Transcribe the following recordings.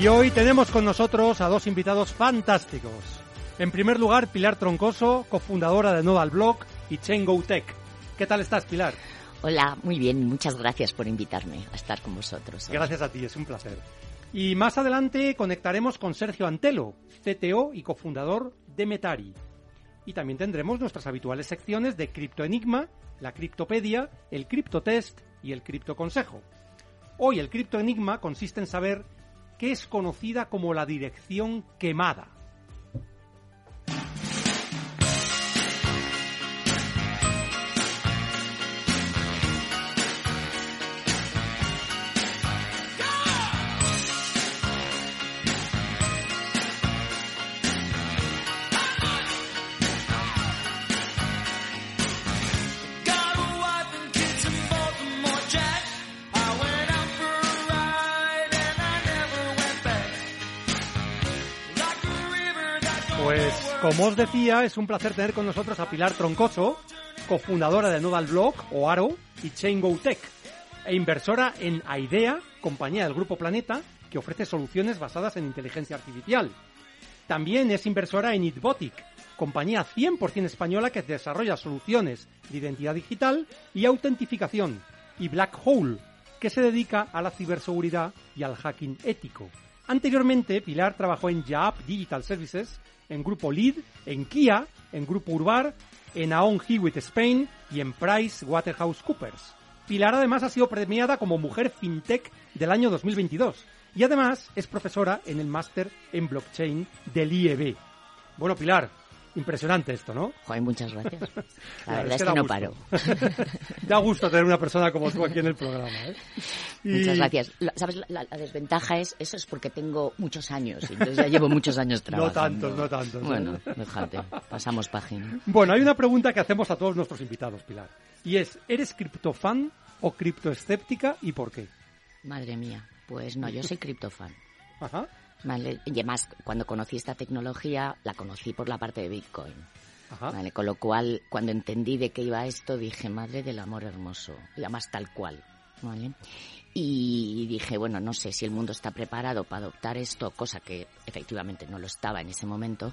Y hoy tenemos con nosotros a dos invitados fantásticos. En primer lugar, Pilar Troncoso, cofundadora de Nodal Block y Chaingo Tech. ¿Qué tal estás, Pilar? Hola, muy bien. Muchas gracias por invitarme a estar con vosotros. hoy. Gracias a ti, es un placer. Y más adelante conectaremos con Sergio Antelo, CTO y cofundador de Metari. Y también tendremos nuestras habituales secciones de Criptoenigma, la Criptopedia, el Criptotest y el Criptoconsejo. Hoy el Criptoenigma consiste en saber qué es conocida como la dirección quemada. Como os decía, es un placer tener con nosotros a Pilar Troncoso, cofundadora de Nodal Block o Aro y Chaingo Tech, e inversora en Aidea, compañía del Grupo Planeta, que ofrece soluciones basadas en inteligencia artificial. También es inversora en Itbotic, compañía 100% española que desarrolla soluciones de identidad digital y autentificación, y Black Hole, que se dedica a la ciberseguridad y al hacking ético. Anteriormente, Pilar trabajó en Jaap Digital Services, en Grupo Lead, en Kia, en Grupo Urbar, en Aon Hewitt Spain y en Price Waterhouse Coopers. Pilar además ha sido premiada como Mujer FinTech del año 2022 y además es profesora en el máster en blockchain del IEB. Bueno, Pilar, impresionante esto, ¿no? Joder, muchas gracias. La La verdad es que no gusto. paro. da gusto tener una persona como tú aquí en el programa. ¿eh? Y- Muchas gracias. La- ¿Sabes? La, la- desventaja es, eso es porque tengo muchos años, entonces ya llevo muchos años No trabajando. tantos, no tantos. ¿eh? Bueno, déjate, pasamos página. Bueno, hay una pregunta que hacemos a todos nuestros invitados, Pilar. Y es, ¿eres criptofan o criptoescéptica y por qué? Madre mía, pues no, yo soy criptofan. Ajá. Vale, y además, cuando conocí esta tecnología, la conocí por la parte de Bitcoin. Ajá. Vale, con lo cual, cuando entendí de qué iba esto, dije, madre del amor hermoso, y además tal cual, ¿vale? Y dije, bueno, no sé si el mundo está preparado para adoptar esto, cosa que efectivamente no lo estaba en ese momento,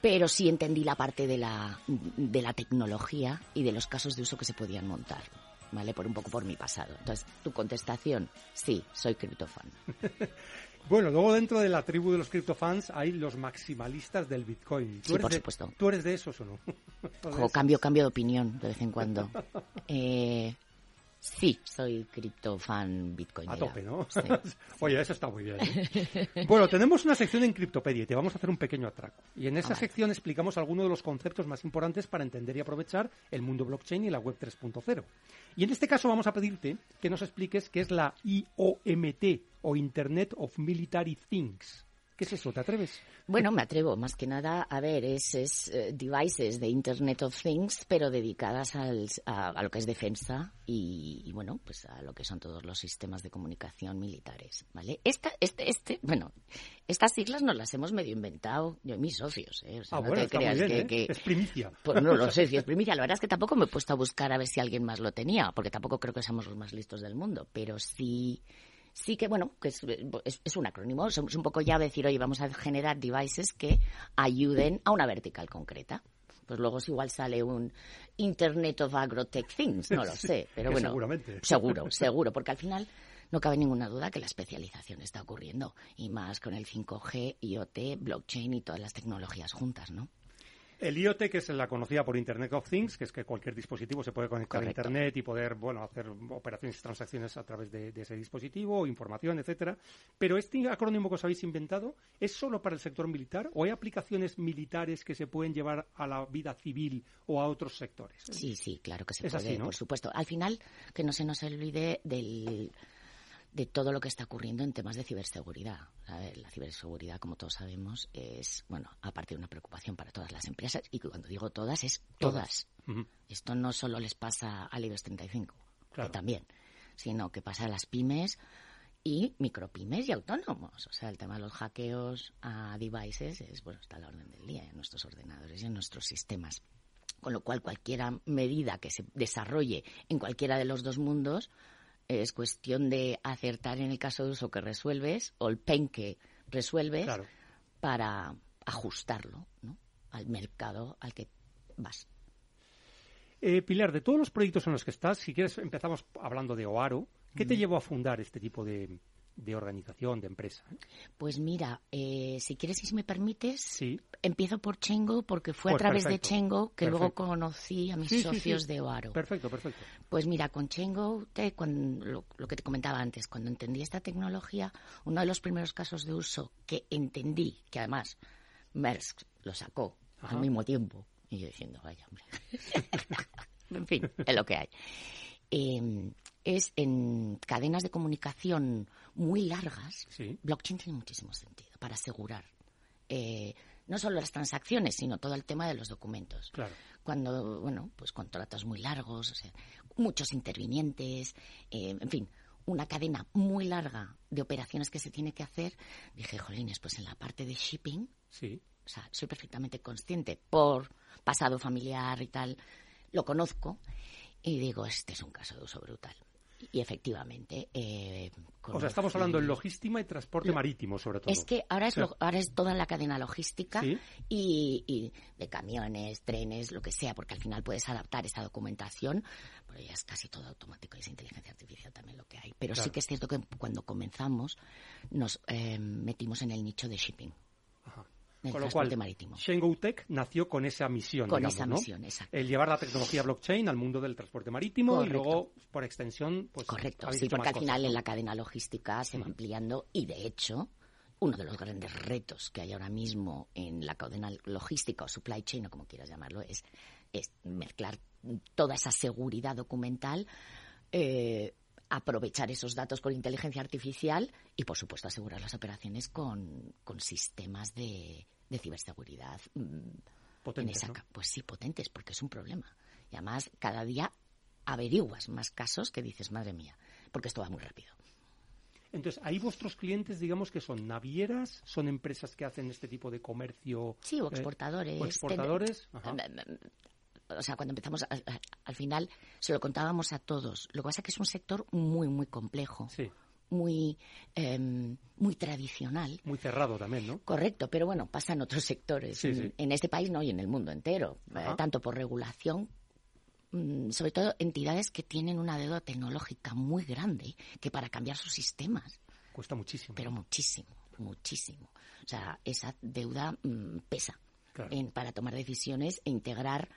pero sí entendí la parte de la, de la tecnología y de los casos de uso que se podían montar, ¿vale? Por un poco por mi pasado. Entonces, tu contestación, sí, soy criptofan. Bueno, luego dentro de la tribu de los criptofans hay los maximalistas del Bitcoin. ¿Tú Sí, eres por de- supuesto. ¿Tú eres de esos o no? ¿O cambio, cambio de opinión de vez en cuando. Eh, sí, soy criptofan Bitcoin. A tope, ¿no? Sí. Oye, eso está muy bien. ¿eh? Bueno, tenemos una sección en Criptopedia y te vamos a hacer un pequeño atraco. Y en esa Ah, vale. sección explicamos algunos de los conceptos más importantes para entender y aprovechar el mundo blockchain y la web 3.0. Y en este caso vamos a pedirte que nos expliques qué es la IOMT o Internet of Military Things. ¿Qué es eso? ¿Te atreves? Bueno, me atrevo, más que nada, a ver, es, es eh, devices de Internet of Things, pero dedicadas al, a, a lo que es defensa y, y, bueno, pues a lo que son todos los sistemas de comunicación militares, ¿vale? Esta, este, este, bueno, estas siglas nos las hemos medio inventado yo y mis socios, ¿eh? O sea, ah, no bueno, te creas bien, que, ¿eh? que- Es primicia. Pues no lo sé si es primicia. La verdad es que tampoco me he puesto a buscar a ver si alguien más lo tenía, porque tampoco creo que seamos los más listos del mundo. Pero sí, sí que, bueno, que es, es- es un acrónimo. Es un poco ya decir, oye, vamos a generar devices que ayuden a una vertical concreta. Pues luego si igual sale un Internet of Agrotech Things, no lo sé. Pero bueno, seguramente. seguro, seguro, porque al final no cabe ninguna duda que la especialización está ocurriendo. Y más con el 5G, IoT, blockchain y todas las tecnologías juntas, ¿no? El IoT, que es la conocida por Internet of Things, que es que cualquier dispositivo se puede conectar Correcto. a Internet y poder, bueno, hacer operaciones y transacciones a través de, de ese dispositivo, información, etcétera. Pero este acrónimo que os habéis inventado, ¿es solo para el sector militar o hay aplicaciones militares que se pueden llevar a la vida civil o a otros sectores? Sí, sí, claro que se Es puede, así, ¿no? por supuesto. Al final, que no se nos olvide del, de todo lo que está ocurriendo en temas de ciberseguridad. Ver, la ciberseguridad, como todos sabemos, es, bueno, aparte de una preocupación para todas las empresas, y cuando digo todas, es todas. Esto no solo les pasa al IBEX 35, Claro. que también, sino que pasa a las pymes y micropymes y autónomos. O sea, el tema de los hackeos a devices es, bueno, está a la orden del día en nuestros ordenadores y en nuestros sistemas. Con lo cual, cualquier medida que se desarrolle en cualquiera de los dos mundos es cuestión de acertar en el caso de uso que resuelves o el pain que resuelves Claro. para ajustarlo ¿no? al mercado al que vas. Eh, Pilar, de todos los proyectos en los que estás, si quieres empezamos hablando de Oaro, ¿qué te llevó a fundar este tipo de, de organización, de empresa? eh? Pues mira, eh, si quieres y si me permites, Sí. empiezo por Chengo porque fue Pues a través perfecto, de Chengo que luego conocí a mis Sí, socios sí. de Oaro. Perfecto, perfecto. Pues mira, con Chengo, te- cuando- lo, lo que te comentaba antes, cuando entendí esta tecnología, uno de los primeros casos de uso que entendí, que además Maersk lo sacó Ajá. al mismo tiempo, y yo diciendo, vaya hombre, en fin, es lo que hay, Eh, es en cadenas de comunicación muy largas, Sí. blockchain tiene muchísimo sentido para asegurar eh, no solo las transacciones, sino todo el tema de los documentos Claro. cuando, bueno, pues contratos muy largos, o sea, muchos intervinientes, eh, en fin, una cadena muy larga de operaciones que se tiene que hacer, dije, jolines, pues en la parte de shipping, Sí. o sea, soy perfectamente consciente por pasado familiar y tal, lo conozco y digo, este es un caso de uso brutal. Y efectivamente, eh, O sea, estamos hablando de conocí- logística y transporte marítimo, sobre todo. es que ahora es, lo- ahora es toda la cadena logística Sí. y, y de camiones, trenes, lo que sea, porque al final puedes adaptar esa documentación, pero ya es casi todo automático y es inteligencia artificial también lo que hay. Pero Claro. sí que es cierto que cuando comenzamos nos eh, metimos en el nicho de shipping, Ajá. Del Con lo cual, marítimo. Tech nació con esa misión, Con digamos, esa ¿no? misión, exacto. El llevar la tecnología blockchain al mundo del transporte marítimo Correcto. y luego, por extensión, pues Correcto, sí, porque al final en la cadena logística se va ampliando y de hecho uno de los grandes retos que hay ahora mismo en la cadena logística o supply chain o como quieras llamarlo es, es mezclar toda esa seguridad documental, eh, aprovechar esos datos con inteligencia artificial y por supuesto asegurar las operaciones con, con sistemas de, de ciberseguridad mm, en Potentes, esa ¿no? ca- Pues sí, potentes, porque es un problema. Y además, cada día averiguas más casos que dices, madre mía, porque esto va muy rápido. Entonces, ahí vuestros clientes, digamos que son navieras, son empresas que hacen este tipo de comercio. Sí, o eh, exportadores. o exportadores. Ten- Ajá. O sea, cuando empezamos, al, al final se lo contábamos a todos. Lo que pasa es que es un sector muy, muy complejo, Sí, muy, em, muy tradicional. muy cerrado también, ¿no? Correcto, pero bueno, pasa en otros sectores. Sí, en, sí. en este país no y en el mundo entero. Eh, tanto por regulación, mm, sobre todo entidades que tienen una deuda tecnológica muy grande, que para cambiar sus sistemas, Cuesta muchísimo. pero muchísimo, muchísimo. O sea, esa deuda mm, pesa Claro. en- para tomar decisiones e integrar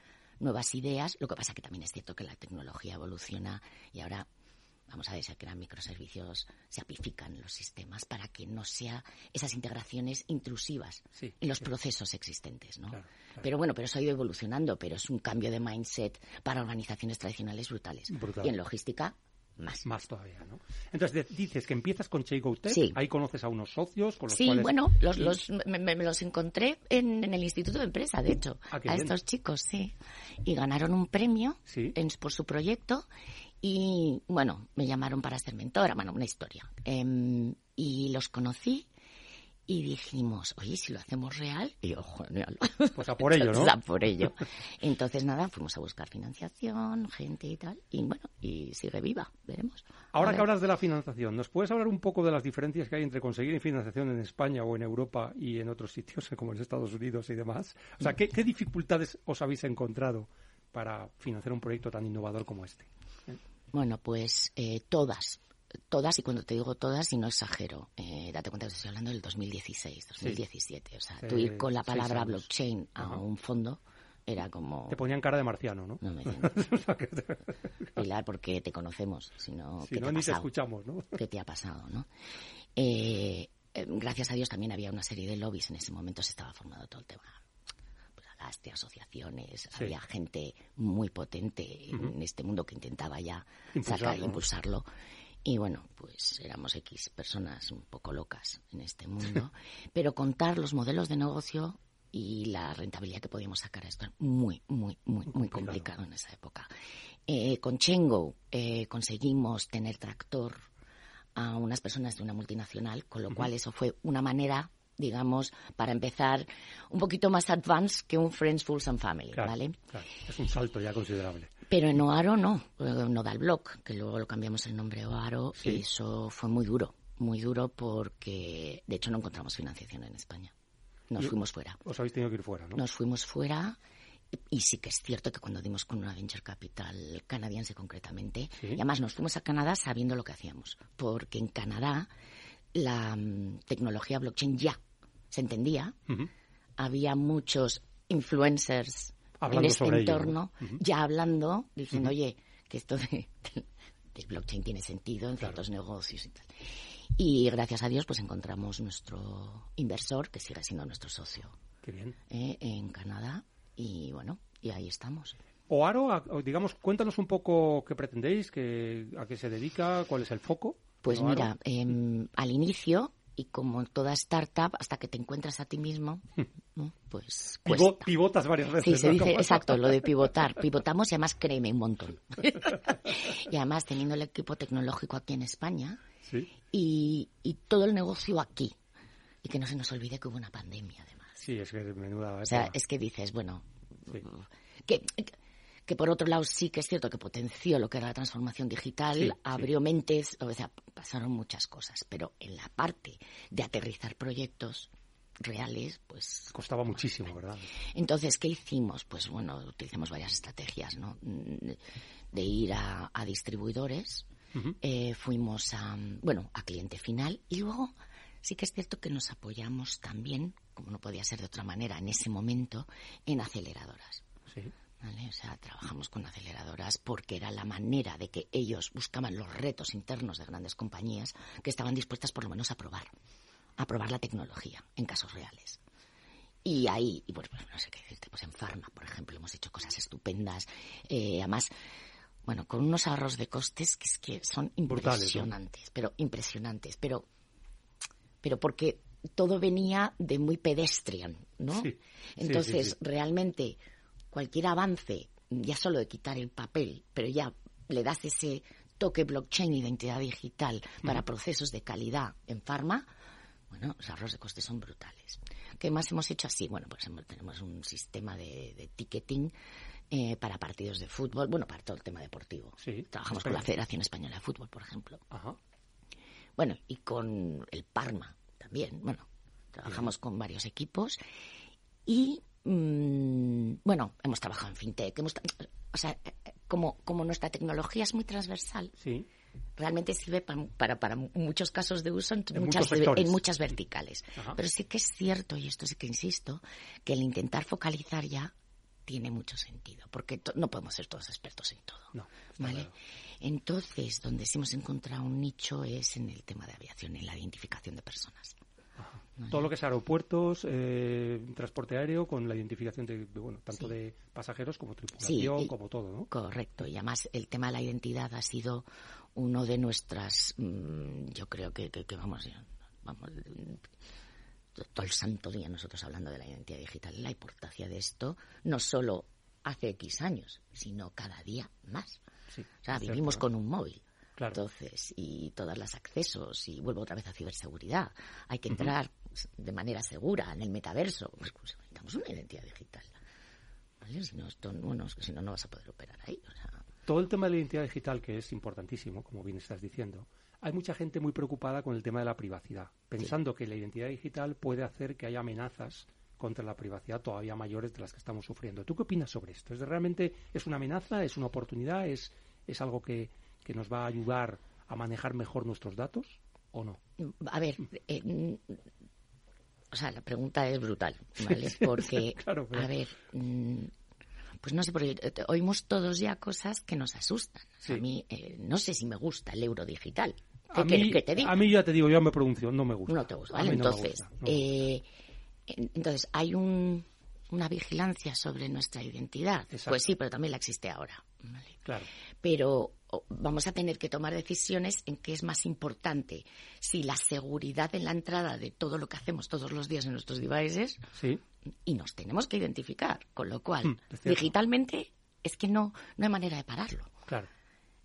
nuevas ideas. Lo que pasa que también es cierto que la tecnología evoluciona y ahora, vamos a ver, se crean microservicios, se apifican los sistemas para que no sea esas integraciones intrusivas Sí, en los sí. procesos existentes, ¿no? Claro, claro. Pero bueno, pero eso ha ido evolucionando, pero es un cambio de mindset para organizaciones tradicionales brutales. Brutal. Y en logística, más. Más todavía, ¿no? Entonces, dices que empiezas con Cheigo Tech, Sí. ahí conoces a unos socios con los Sí, cuales... bueno, los, los, me, me- los encontré en, en el Instituto de Empresa, de hecho, Ah, a bien. estos chicos, sí. Y ganaron un premio Sí. en- por su proyecto y, bueno, me llamaron para ser mentora, bueno, una historia. Em, y los conocí y dijimos, oye, si lo hacemos real, y yo, genial. Pues a por ello, ¿no? Entonces, a por ello. Entonces, nada, fuimos a buscar financiación, gente y tal, y bueno, y sigue viva, veremos. Ahora ver. que hablas de la financiación, ¿nos puedes hablar un poco de las diferencias que hay entre conseguir financiación en España o en Europa y en otros sitios, como en Estados Unidos y demás? O sea, ¿qué, qué dificultades os habéis encontrado para financiar un proyecto tan innovador como este? Bueno, pues eh, todas, todas, y cuando te digo todas, y no exagero, eh, date cuenta que estoy hablando del 2016, 2017. O sea, tú ir con la palabra blockchain a Ajá. un fondo era como... Te ponían cara de marciano, ¿no? No me Pilar, porque te conocemos, sino si ¿qué no, te ha ni te escuchamos, ¿no? ¿Qué te ha pasado, no? Eh, eh, gracias a Dios también había una serie de lobbies en ese momento, se estaba formando todo el tema. Pues, asociaciones, Sí. había gente muy potente en este mundo que intentaba ya Impulsarlo, sacar, ¿no? impulsarlo. Y bueno, pues éramos X personas un poco locas en este mundo, pero contar los modelos de negocio y la rentabilidad que podíamos sacar a esto era muy, muy, muy, muy complicado. en esa época. Eh, con Chengo eh, conseguimos tener tractor a unas personas de una multinacional, con lo cual eso fue una manera, digamos, para empezar un poquito más advanced que un Friends, Fools and Family, Claro, ¿vale? claro. Es un salto ya considerable. Pero en Oaro no, Nodal Block, que luego lo cambiamos el nombre Oaro, Sí. eso fue muy duro, muy duro porque de hecho no encontramos financiación en España. Nos Y- fuimos fuera. Os habéis tenido que ir fuera, ¿no? Nos fuimos fuera y, y sí que es cierto que cuando dimos con una venture capital canadiense concretamente, Sí. y además nos fuimos a Canadá sabiendo lo que hacíamos, porque en Canadá la mm, tecnología blockchain ya se entendía, había muchos influencers Hablando en este ello, entorno ya hablando, diciendo, oye, que esto de, del blockchain tiene sentido en ciertos negocios y tal. Y gracias a Dios, pues encontramos nuestro inversor, que sigue siendo nuestro socio Qué bien. eh, en Canadá, y bueno, y ahí estamos. Oaro, digamos, cuéntanos un poco qué pretendéis, qué, a qué se dedica, cuál es el foco. Pues mira, em, al inicio, y como toda startup, hasta que te encuentras a ti mismo, ¿no? pues pivotas varias veces. Sí, se ¿no? dice, exacto, lo de pivotar. Pivotamos y además créeme un montón. y además teniendo el equipo tecnológico aquí en España Sí, y, y todo el negocio aquí. Y que no se nos olvide que hubo una pandemia además. sí, es que menuda. O sea, es que dices, bueno, Sí. que, que por otro lado sí que es cierto que potenció lo que era la transformación digital, Sí, sí. abrió mentes, o sea, pasaron muchas cosas, pero en la parte de aterrizar proyectos reales, pues Costaba muchísimo, ¿verdad? entonces, ¿qué hicimos? Pues bueno, utilizamos varias estrategias, ¿no? Mm, De ir a, a distribuidores, eh, fuimos a, bueno, a cliente final y luego sí que es cierto que nos apoyamos también, como no podía ser de otra manera en ese momento, en aceleradoras. Sí. ¿Vale? O sea, trabajamos con aceleradoras porque era la manera de que ellos buscaban los retos internos de grandes compañías que estaban dispuestas por lo menos a probar, a probar la tecnología en casos reales. Y ahí, y pues, pues, no sé qué decirte, pues en Pharma, por ejemplo, hemos hecho cosas estupendas. Eh, además, bueno, con unos ahorros de costes que es que son Brutales, ¿no? impresionantes, pero impresionantes, pero, pero porque todo venía de muy pedestrian, ¿no? Sí, sí, Entonces, sí, sí. realmente, cualquier avance, ya solo de quitar el papel, pero ya le das ese toque blockchain, identidad digital, para procesos de calidad en farma, bueno, los ahorros de costes son brutales. ¿Qué más hemos hecho así? Bueno, pues tenemos un sistema de, de ticketing eh, para partidos de fútbol, bueno, para todo el tema deportivo. Sí, Trabajamos con la. Federación Española de Fútbol, por ejemplo. Ajá. Bueno, y con el Parma también. Bueno, trabajamos con varios equipos y, mm, bueno, hemos trabajado en fintech. Hemos, o sea, eh, eh, como, como nuestra tecnología es muy transversal, Sí. realmente sirve pa- para, para muchos casos de uso en, En muchas, en verticales. Ajá. Pero sí que es cierto, y esto sí que insisto, que el intentar focalizar ya tiene mucho sentido, porque no podemos ser todos expertos en todo. No, ¿Vale? claro. Entonces, donde sí hemos encontrado un nicho es en el tema de aviación, en la identificación de personas. Todo lo que es aeropuertos, eh, transporte aéreo, con la identificación de, de, bueno, tanto de pasajeros como tripulación, y- como todo, ¿no? Correcto, y además el tema de la identidad ha sido uno de nuestras, mm, yo creo que, que, que vamos, vamos, todo el santo día nosotros hablando de la identidad digital, la importancia de esto, no solo hace X años, sino cada día más. Sí, O sea, cierto, vivimos ¿no? con un móvil. Claro. Entonces, y todos los accesos, y vuelvo otra vez a ciberseguridad. Hay que entrar de manera segura en el metaverso. Pues, pues, necesitamos una identidad digital. ¿Vale? Si no, esto, bueno, si no, no vas a poder operar ahí. O sea, Todo el tema de la identidad digital, que es importantísimo, como bien estás diciendo, hay mucha gente muy preocupada con el tema de la privacidad, pensando que la identidad digital puede hacer que haya amenazas contra la privacidad todavía mayores de las que estamos sufriendo. ¿Tú qué opinas sobre esto? ¿Es de- realmente es una amenaza, es una oportunidad, es, es algo que, que nos va a ayudar a manejar mejor nuestros datos? o no? A ver, eh, o sea, la pregunta es brutal, ¿vale? Porque, claro, pero- a ver, mm, pues no sé, porque eh, oímos todos ya cosas que nos asustan. O sea, Sí. A mí, eh, no sé si me gusta el euro digital. ¿Qué A mí, que te diga? a mí ya te digo, yo me pronuncio, no me gusta. No te gusta, ¿vale? no entonces, gusta, no eh, en- entonces, hay un, una vigilancia sobre nuestra identidad. Exacto. Pues sí, pero también la existe ahora. ¿vale? Claro. pero vamos a tener que tomar decisiones en qué es más importante. Si la seguridad en la entrada de todo lo que hacemos todos los días en nuestros devices, Sí, y nos tenemos que identificar, con lo cual, Hmm, digitalmente, es que no, no hay manera de pararlo. claro.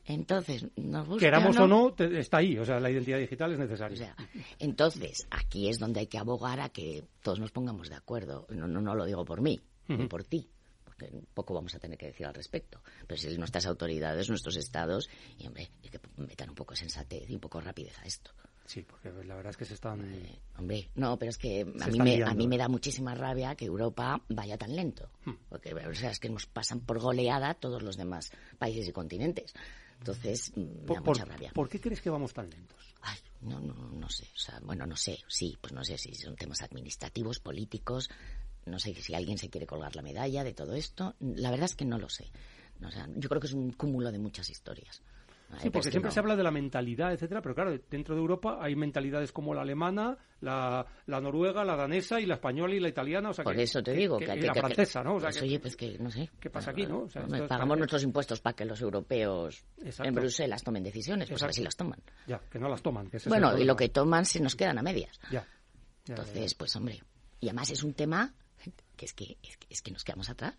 Entonces, nos guste Queramos o o no, te- está ahí. O sea, la identidad digital es o necesaria. sea, entonces, aquí es donde hay que abogar a que todos nos pongamos de acuerdo. No, no, no lo digo por mí, ni por ti, porque poco vamos a tener que decir al respecto. Pero si nuestras autoridades, nuestros estados, y hombre, hay que metan un poco de sensatez y un poco de rapidez a esto. Sí, porque la verdad es que se están... Eh, hombre, no, pero es que a mí, me, liando, a mí ¿eh? me da muchísima rabia que Europa vaya tan lento. Hmm. Porque o sea, es que nos pasan por goleada todos los demás países y continentes. Entonces, mm, me Por, da mucha rabia. ¿por qué crees que vamos tan lentos? Ay, no, no, no sé. O sea, bueno, no sé. Sí, pues no sé si son temas administrativos, políticos. No sé si alguien se quiere colgar la medalla de todo esto. La verdad es que no lo sé. O sea, yo creo que es un cúmulo de muchas historias. Sí, porque siempre no. se habla de la mentalidad, etcétera, pero claro, dentro de Europa hay mentalidades como la alemana, la, la noruega, la danesa y la española y la italiana, o sea Por que- eso te que- digo que- que, la francesa, ¿no? O sea pues, oye, pues que no sé. ¿Qué pasa aquí, no? O sea, pagamos nuestros impuestos para que los europeos Exacto. en Bruselas tomen decisiones, pues a ver Exacto. si las toman. Ya, que no las toman. Que Bueno, y lo que toman se nos quedan a medias. Ya. ya, ya, Entonces, pues hombre, y además es un tema que es que, es que, es que nos quedamos atrás.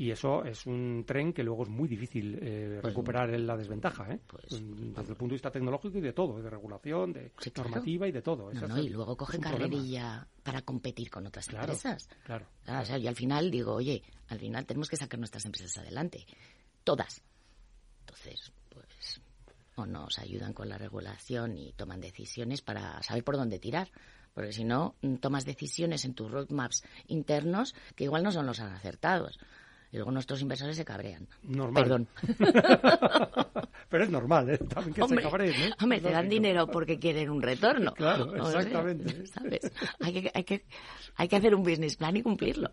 Y eso es un tren que luego es muy difícil eh, Pues, recuperar en la desventaja, ¿eh? pues, Desde el punto de vista tecnológico y de todo, de regulación, de Sí, claro. normativa y de todo. No, no, y luego problema. carrerilla para competir con otras Claro, empresas. claro. Ah, o sea, yo al final digo, oye, al final tenemos que sacar nuestras empresas adelante. Todas. Entonces, pues, o nos ayudan con la regulación y toman decisiones para saber por dónde tirar. Porque si no, mm, tomas decisiones en tus roadmaps internos que igual no son los acertados. Y luego nuestros inversores se cabrean. Normal. Perdón. Pero es normal, ¿eh? También que Hombre, se cabreen, ¿no? hombre, te dan dinero porque quieren un retorno. Claro, O sea, exactamente. ¿sabes? Hay que, hay, que, hay que hacer un business plan y cumplirlo.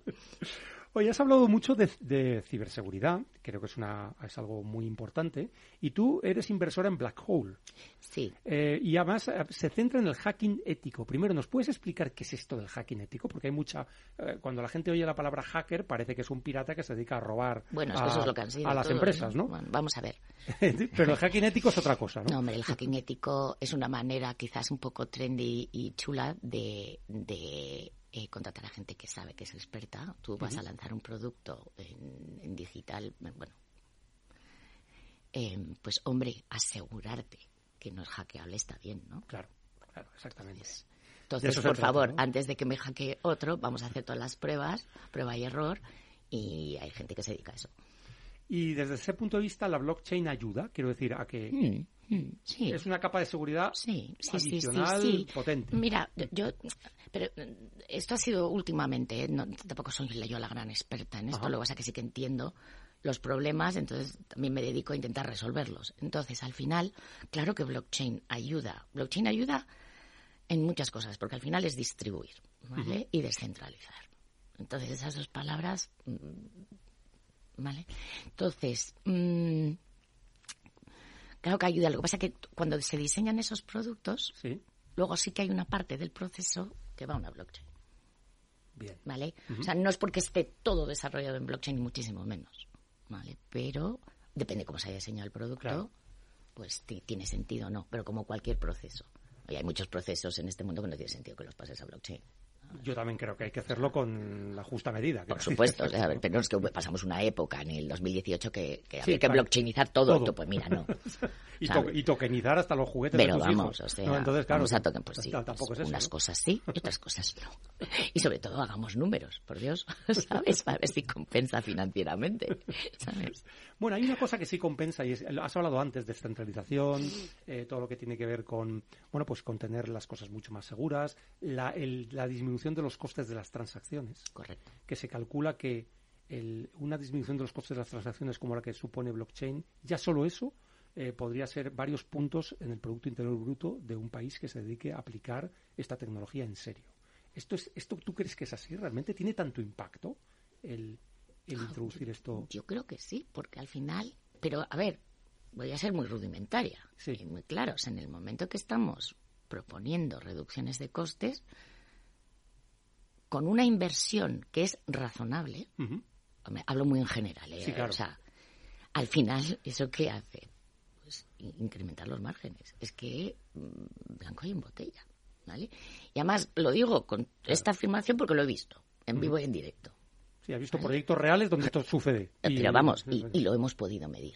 Oye, has hablado mucho de, de ciberseguridad, creo que es, una, es algo muy importante, y tú eres inversora en Black Hole. Sí. Eh, y además eh, se centra en el hacking ético. Primero, ¿nos puedes explicar qué es esto del hacking ético? Porque hay mucha. eh, cuando la gente oye la palabra hacker, parece que es un pirata que se dedica a robar Bueno, a, que eso es lo que han sido. a las todos, empresas, ¿no? Bueno, vamos a ver. Pero el hacking ético es otra cosa, No, ¿no? hombre, el hacking ético es una manera quizás un poco trendy y chula de, de eh, contratar a gente que sabe, que es experta. Tú vas a lanzar un producto en, en digital, bueno, eh, pues hombre, asegurarte que no es hackeable está bien, ¿no? Claro, claro, exactamente. De Entonces, por trata, favor, ¿no? antes de que me hackee otro, vamos a hacer todas las pruebas, prueba y error, y hay gente que se dedica a eso. Y desde ese punto de vista, la blockchain ayuda, quiero decir, a que sí. es una capa de seguridad Sí, sí, sí, sí, adicional sí. potente. Mira, yo, pero eh, esto ha sido últimamente, ¿eh? no, tampoco soy yo la gran experta en esto, Ajá. lo que pasa es que sí que entiendo los problemas, entonces también me dedico a intentar resolverlos. Entonces, al final, claro que blockchain ayuda. Blockchain ayuda en muchas cosas, porque al final es distribuir, ¿vale? Y descentralizar. Entonces, esas dos palabras, mm, ¿vale? Entonces, mm, claro que ayuda. Lo que pasa es que cuando se diseñan esos productos, Sí, luego sí que hay una parte del proceso que va a una blockchain, bien. ¿vale? O sea, no es porque esté todo desarrollado en blockchain, ni muchísimo menos, ¿vale? Pero depende cómo se haya diseñado el producto, Claro. pues ti- tiene sentido o no, pero como cualquier proceso. Y hay muchos procesos en este mundo que no tiene sentido que los pases a blockchain. Yo también creo que hay que hacerlo con la justa medida. Por supuesto, o pero es que pasamos una época en el 2018 que, que Sí, había que claro. blockchainizar todo. Todo. Pues mira, no. y, to- y tokenizar hasta los juguetes Pero de tus vamos, hijos. o sea, ¿no? Entonces, claro, vamos a tocar, pues sí, tampoco pues es eso. unas cosas sí y otras cosas no. Y sobre todo hagamos números, por Dios, ¿sabes? Para ver si compensa financieramente, ¿sabes? Bueno, hay una cosa que sí compensa y es, has hablado antes de centralización, eh, todo lo que tiene que ver con, bueno, pues con tener las cosas mucho más seguras, la, el- la disminución de los costes de las transacciones, Correcto. que se calcula que el- una disminución de los costes de las transacciones como la que supone blockchain, ya solo eso eh, podría ser varios puntos en el Producto Interior Bruto de un país que se dedique a aplicar esta tecnología en serio. ¿Esto, es, esto tú crees que es así? ¿Realmente tiene tanto impacto el, el introducir esto? Yo creo que sí, porque al final, pero a ver, voy a ser muy rudimentaria Sí. y muy claros. En el momento que estamos proponiendo reducciones de costes, con una inversión que es razonable, hablo muy en general, ¿eh? Sí, claro. o sea, al final, ¿eso qué hace? Pues in- incrementar los márgenes. Es que mm, blanco hay en botella, ¿vale? Y además lo digo con esta afirmación porque lo he visto, en vivo y en directo. Sí, ha visto proyectos reales donde esto sucede. Y- Pero vamos, y, y lo hemos podido medir.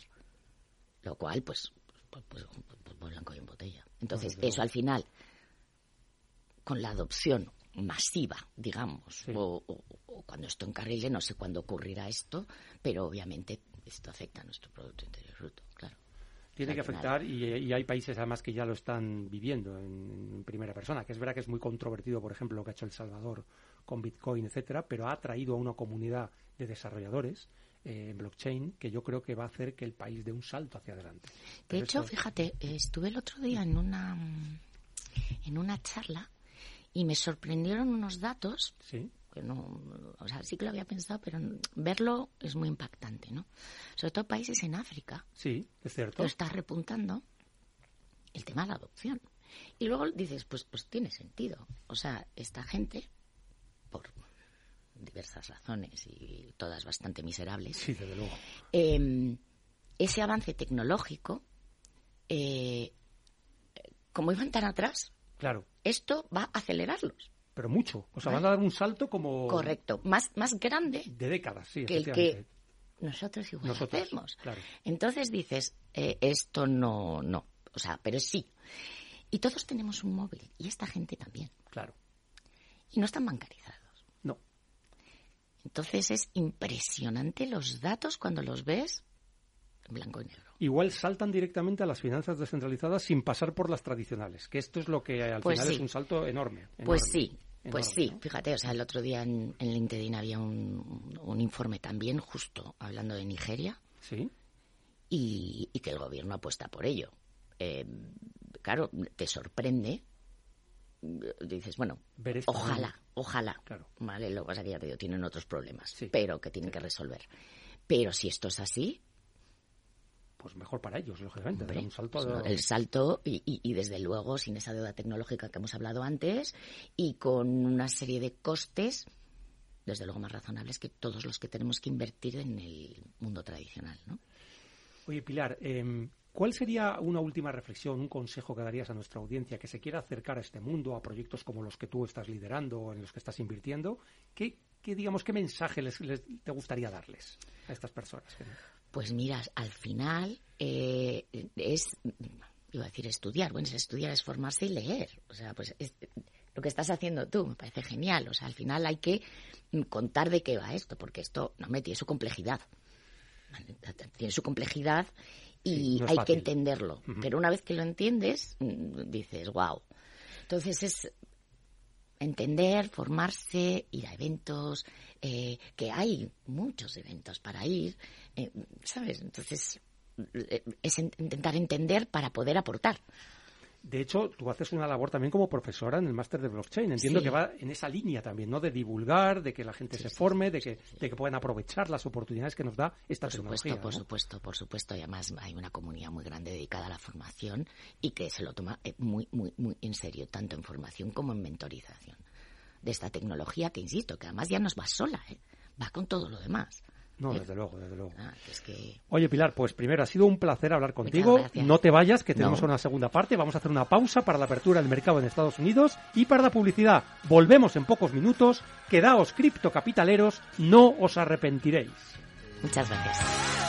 Lo cual, pues, pues, pues, pues, pues blanco y en botella. Entonces, eso al final, con la adopción masiva, digamos, Sí. o, o- o cuando esto encarrile, no sé cuándo ocurrirá esto, pero obviamente esto afecta a nuestro Producto Interior Bruto, claro. Tiene que afectar y, y hay países además que ya lo están viviendo en, en primera persona, que es verdad que es muy controvertido, por ejemplo, lo que ha hecho El Salvador con Bitcoin, etcétera, pero ha atraído a una comunidad de desarrolladores eh, en blockchain que yo creo que va a hacer que el país dé un salto hacia adelante. De hecho, esto- fíjate, eh, estuve el otro día en una, en una charla y me sorprendieron unos datos sí, que no, o sea, sí que lo había pensado, pero verlo es muy impactante, ¿no? Sobre todo países en África, sí, es cierto. lo está repuntando el tema de la adopción. Y luego dices, pues, pues tiene sentido. O sea, esta gente, por diversas razones y todas bastante miserables, Sí, desde luego. eh, ese avance tecnológico, eh, como iban tan atrás, Claro, esto va a acelerarlos. pero mucho. O sea, Vale. van a dar un salto como Correcto. Más, más grande de décadas, sí, que el que nosotros igual Nosotros, hacemos. claro. Entonces dices, eh, esto no, no. O sea, pero sí. Y todos tenemos un móvil, y esta gente también. Claro, Y no están bancarizados. no. Entonces es impresionante los datos cuando los ves blanco y negro. Igual saltan directamente a las finanzas descentralizadas sin pasar por las tradicionales, que esto es lo que al Pues final sí. es un salto enorme. Pues enorme, sí, pues sí. ¿no? Fíjate, o sea, el otro día en, en LinkedIn había un, un informe también justo hablando de Nigeria Sí, y, y que el gobierno apuesta por ello. Eh, claro, te sorprende. Dices, bueno, ojalá, ojalá. Claro. Vale, lo que pasa que ya te digo, tienen otros problemas, Sí. pero que tienen que resolver. Pero si esto es así, pues mejor para ellos, lógicamente. hombre, un salto pues de- el salto y, y- y desde luego sin esa deuda tecnológica que hemos hablado antes y con una serie de costes, desde luego más razonables que todos los que tenemos que invertir en el mundo tradicional, ¿no? Oye, Pilar, em, ¿cuál sería una última reflexión, un consejo que darías a nuestra audiencia que se quiera acercar a este mundo, a proyectos como los que tú estás liderando o en los que estás invirtiendo? ¿Qué, qué, digamos, qué mensaje les, les- te gustaría darles a estas personas? Pues mira, al final eh, es, iba a decir estudiar, bueno, es estudiar, es formarse y leer. O sea, pues es- lo que estás haciendo tú me parece genial. O sea, al final hay que contar de qué va esto, porque esto no me tiene su complejidad. Tiene su complejidad y Sí, no es hay fácil. que entenderlo. Pero una vez que lo entiendes, mm, dices, wow. Entonces es entender, formarse, ir a eventos, eh, que hay muchos eventos para ir, eh, ¿sabes? Entonces eh, es en- intentar entender para poder aportar. De hecho, tú haces una labor también como profesora en el máster de blockchain. Entiendo Sí. que va en esa línea también, ¿no? De divulgar, de que la gente se forme, de que, de que puedan aprovechar las oportunidades que nos da esta Por tecnología. supuesto, por supuesto, por supuesto. Y además hay una comunidad muy grande dedicada a la formación y que se lo toma eh, muy, muy, muy en serio, tanto en formación como en mentorización de esta tecnología que, insisto, que además ya no va sola, ¿eh? va con todo lo demás. No, Eh, desde luego, desde luego. ah, que es que Oye, Pilar, pues primero ha sido un placer hablar contigo. No te vayas, que tenemos No. una segunda parte. Vamos a hacer una pausa para la apertura del mercado en Estados Unidos y para la publicidad. Volvemos en pocos minutos. Quedaos criptocapitaleros, no os arrepentiréis. muchas gracias.